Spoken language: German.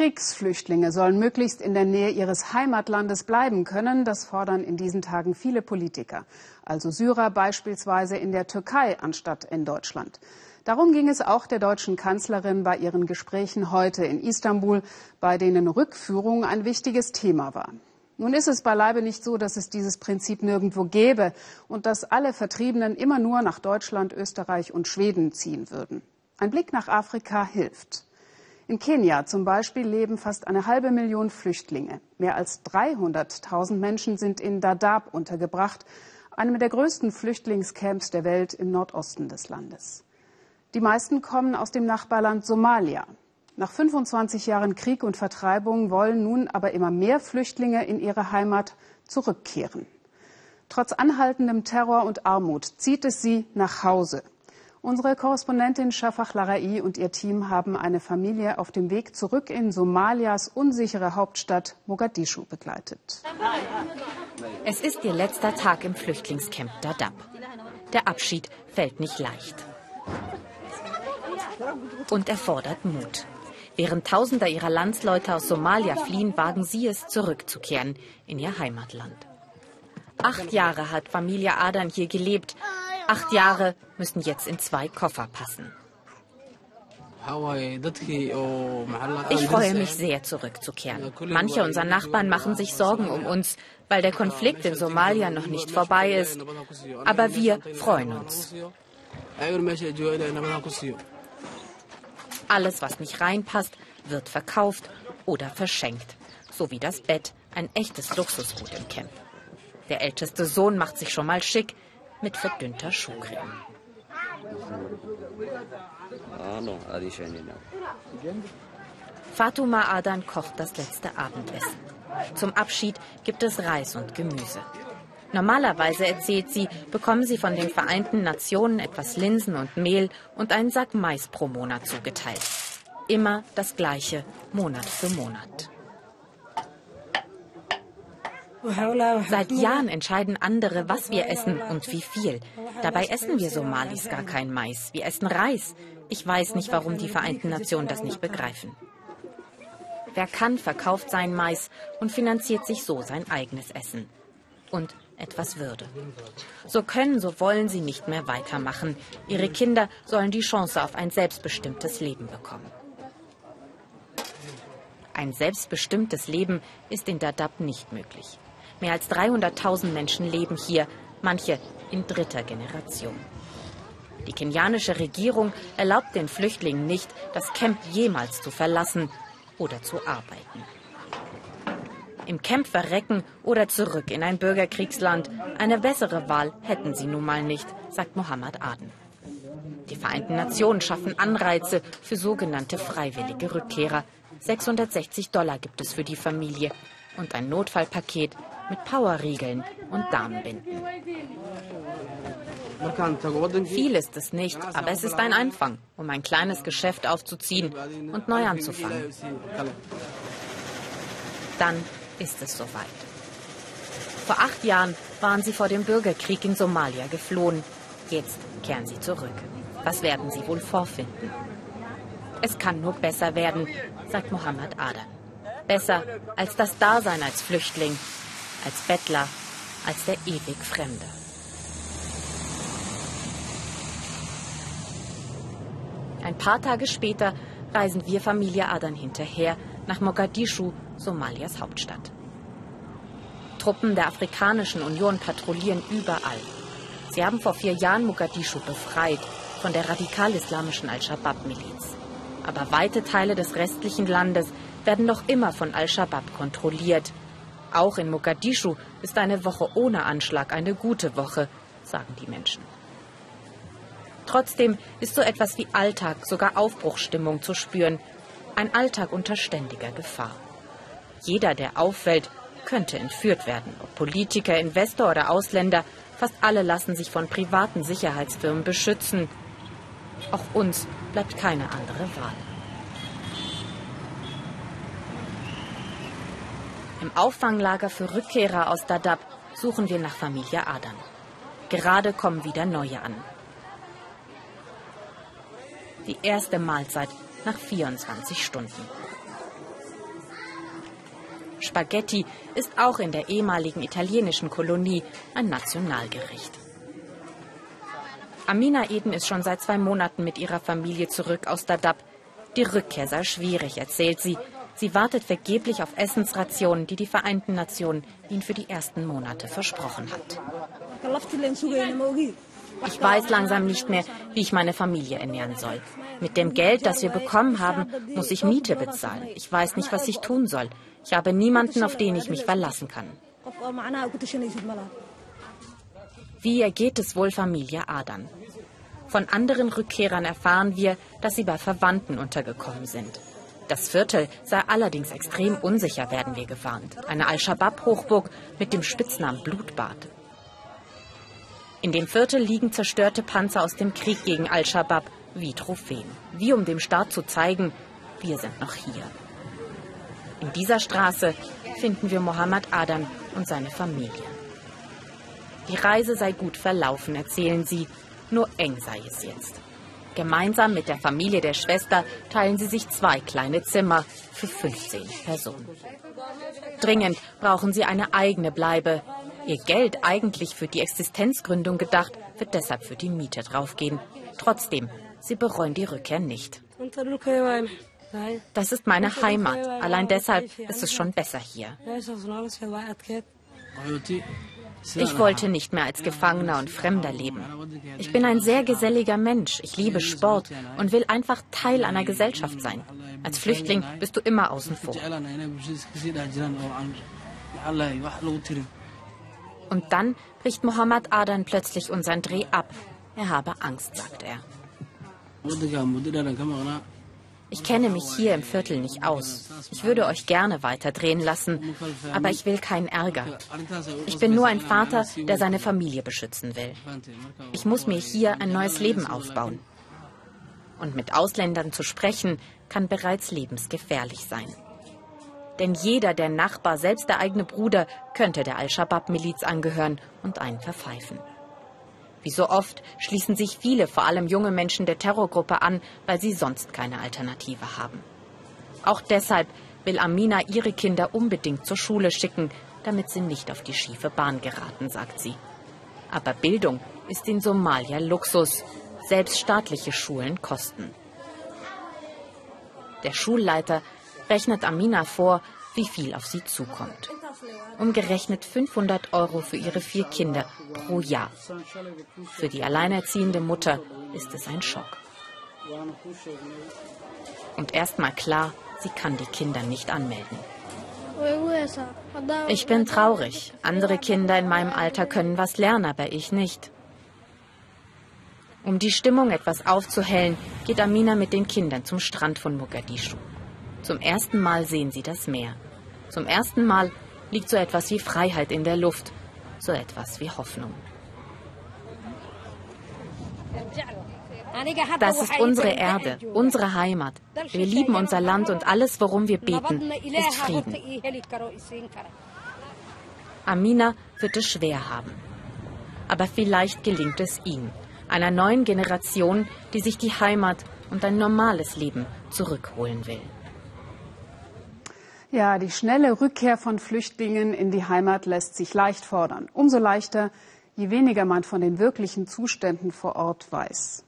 Kriegsflüchtlinge sollen möglichst in der Nähe ihres Heimatlandes bleiben können. Das fordern in diesen Tagen viele Politiker. Also Syrer beispielsweise in der Türkei anstatt in Deutschland. Darum ging es auch der deutschen Kanzlerin bei ihren Gesprächen heute in Istanbul, bei denen Rückführung ein wichtiges Thema war. Nun ist es beileibe nicht so, dass es dieses Prinzip nirgendwo gäbe und dass alle Vertriebenen immer nur nach Deutschland, Österreich und Schweden ziehen würden. Ein Blick nach Afrika hilft. In Kenia zum Beispiel leben fast eine halbe Million Flüchtlinge. Mehr als 300.000 Menschen sind in Dadaab untergebracht, einem der größten Flüchtlingscamps der Welt im Nordosten des Landes. Die meisten kommen aus dem Nachbarland Somalia. Nach 25 Jahren Krieg und Vertreibung wollen nun aber immer mehr Flüchtlinge in ihre Heimat zurückkehren. Trotz anhaltendem Terror und Armut zieht es sie nach Hause. Unsere Korrespondentin Shafak Larai und ihr Team haben eine Familie auf dem Weg zurück in Somalias unsichere Hauptstadt Mogadischu begleitet. Es ist ihr letzter Tag im Flüchtlingscamp Dadaab. Der Abschied fällt nicht leicht. Und erfordert Mut. Während Tausender ihrer Landsleute aus Somalia fliehen, wagen sie es, zurückzukehren in ihr Heimatland. Acht Jahre hat Familie Adan hier gelebt Acht Jahre müssen jetzt in zwei Koffer passen. Ich freue mich sehr, zurückzukehren. Manche unserer Nachbarn machen sich Sorgen um uns, weil der Konflikt in Somalia noch nicht vorbei ist. Aber wir freuen uns. Alles, was nicht reinpasst, wird verkauft oder verschenkt. So wie das Bett, ein echtes Luxusgut im Camp. Der älteste Sohn macht sich schon mal schick mit verdünnter Schuhcreme. Fatuma Adan kocht das letzte Abendessen. Zum Abschied gibt es Reis und Gemüse. Normalerweise, erzählt sie, bekommen sie von den Vereinten Nationen etwas Linsen und Mehl und einen Sack Mais pro Monat zugeteilt. Immer das gleiche, Monat für Monat. Seit Jahren entscheiden andere, was wir essen und wie viel. Dabei essen wir Somalis gar kein Mais. Wir essen Reis. Ich weiß nicht, warum die Vereinten Nationen das nicht begreifen. Wer kann, verkauft sein Mais und finanziert sich so sein eigenes Essen. Und etwas Würde. So können, so wollen sie nicht mehr weitermachen. Ihre Kinder sollen die Chance auf ein selbstbestimmtes Leben bekommen. Ein selbstbestimmtes Leben ist in Dadaab nicht möglich. Mehr als 300.000 Menschen leben hier, manche in dritter Generation. Die kenianische Regierung erlaubt den Flüchtlingen nicht, das Camp jemals zu verlassen oder zu arbeiten. Im Camp verrecken oder zurück in ein Bürgerkriegsland. Eine bessere Wahl hätten sie nun mal nicht, sagt Mohammed Aden. Die Vereinten Nationen schaffen Anreize für sogenannte freiwillige Rückkehrer. 660 Dollar gibt es für die Familie und ein Notfallpaket mit Powerriegeln und Damenbinden. Viel ist es nicht, aber es ist ein Anfang, um ein kleines Geschäft aufzuziehen und neu anzufangen. Dann ist es soweit. Vor acht Jahren waren sie vor dem Bürgerkrieg in Somalia geflohen. Jetzt kehren sie zurück. Was werden sie wohl vorfinden? Es kann nur besser werden, sagt Mohammed Adan. Besser als das Dasein als Flüchtling als Bettler, als der ewig Fremde. Ein paar Tage später reisen wir Familie Adan hinterher nach Mogadischu, Somalias Hauptstadt. Truppen der Afrikanischen Union patrouillieren überall. Sie haben vor vier Jahren Mogadischu befreit von der radikal-islamischen Al-Shabaab-Miliz. Aber weite Teile des restlichen Landes werden noch immer von Al-Shabaab kontrolliert auch in Mogadischu ist eine Woche ohne Anschlag eine gute Woche, sagen die Menschen. Trotzdem ist so etwas wie Alltag, sogar Aufbruchsstimmung zu spüren. Ein Alltag unter ständiger Gefahr. Jeder, der auffällt, könnte entführt werden. Ob Politiker, Investor oder Ausländer, fast alle lassen sich von privaten Sicherheitsfirmen beschützen. Auch uns bleibt keine andere Wahl. Im Auffanglager für Rückkehrer aus Dadaab suchen wir nach Familie Adam. Gerade kommen wieder neue an. Die erste Mahlzeit nach 24 Stunden. Spaghetti ist auch in der ehemaligen italienischen Kolonie ein Nationalgericht. Amina Eden ist schon seit zwei Monaten mit ihrer Familie zurück aus Dadaab. Die Rückkehr sei schwierig, erzählt sie. Sie wartet vergeblich auf Essensrationen, die die Vereinten Nationen ihnen für die ersten Monate versprochen hat. Ich weiß langsam nicht mehr, wie ich meine Familie ernähren soll. Mit dem Geld, das wir bekommen haben, muss ich Miete bezahlen. Ich weiß nicht, was ich tun soll. Ich habe niemanden, auf den ich mich verlassen kann. Wie ergeht es wohl Familie Adan? Von anderen Rückkehrern erfahren wir, dass sie bei Verwandten untergekommen sind. Das Viertel sei allerdings extrem unsicher, werden wir gewarnt. Eine Al-Shabaab-Hochburg mit dem Spitznamen Blutbad. In dem Viertel liegen zerstörte Panzer aus dem Krieg gegen Al-Shabaab wie Trophäen. Wie um dem Staat zu zeigen, wir sind noch hier. In dieser Straße finden wir Mohammed Adam und seine Familie. Die Reise sei gut verlaufen, erzählen sie, nur eng sei es jetzt. Gemeinsam mit der Familie der Schwester teilen sie sich zwei kleine Zimmer für 15 Personen. Dringend brauchen sie eine eigene Bleibe, Ihr Geld eigentlich für die Existenzgründung gedacht, wird deshalb für die Miete draufgehen. Trotzdem, sie bereuen die Rückkehr nicht. Das ist meine Heimat. Allein deshalb ist es schon besser hier. Ich wollte nicht mehr als Gefangener und Fremder leben. Ich bin ein sehr geselliger Mensch. Ich liebe Sport und will einfach Teil einer Gesellschaft sein. Als Flüchtling bist du immer außen vor. Und dann bricht Mohammed Adan plötzlich unseren Dreh ab. Er habe Angst, sagt er. Ich kenne mich hier im Viertel nicht aus. Ich würde euch gerne weiter drehen lassen, aber ich will keinen Ärger. Ich bin nur ein Vater, der seine Familie beschützen will. Ich muss mir hier ein neues Leben aufbauen. Und mit Ausländern zu sprechen, kann bereits lebensgefährlich sein. Denn jeder, der Nachbar, selbst der eigene Bruder, könnte der Al-Shabaab-Miliz angehören und einen verpfeifen. Wie so oft schließen sich viele, vor allem junge Menschen der Terrorgruppe an, weil sie sonst keine Alternative haben. Auch deshalb will Amina ihre Kinder unbedingt zur Schule schicken, damit sie nicht auf die schiefe Bahn geraten, sagt sie. Aber Bildung ist in Somalia Luxus. Selbst staatliche Schulen kosten. Der Schulleiter rechnet Amina vor, wie viel auf sie zukommt. Umgerechnet 500 Euro für ihre vier Kinder pro Jahr. Für die alleinerziehende Mutter ist es ein Schock. Und erstmal klar, sie kann die Kinder nicht anmelden. Ich bin traurig. Andere Kinder in meinem Alter können was lernen, aber ich nicht. Um die Stimmung etwas aufzuhellen, geht Amina mit den Kindern zum Strand von Mogadischu. Zum ersten Mal sehen sie das Meer. Zum ersten Mal liegt so etwas wie Freiheit in der Luft, so etwas wie Hoffnung. Das ist unsere Erde, unsere Heimat. Wir lieben unser Land und alles, worum wir beten, ist Frieden. Amina wird es schwer haben. Aber vielleicht gelingt es ihm, einer neuen Generation, die sich die Heimat und ein normales Leben zurückholen will. Ja, die schnelle Rückkehr von Flüchtlingen in die Heimat lässt sich leicht fordern. Umso leichter, je weniger man von den wirklichen Zuständen vor Ort weiß.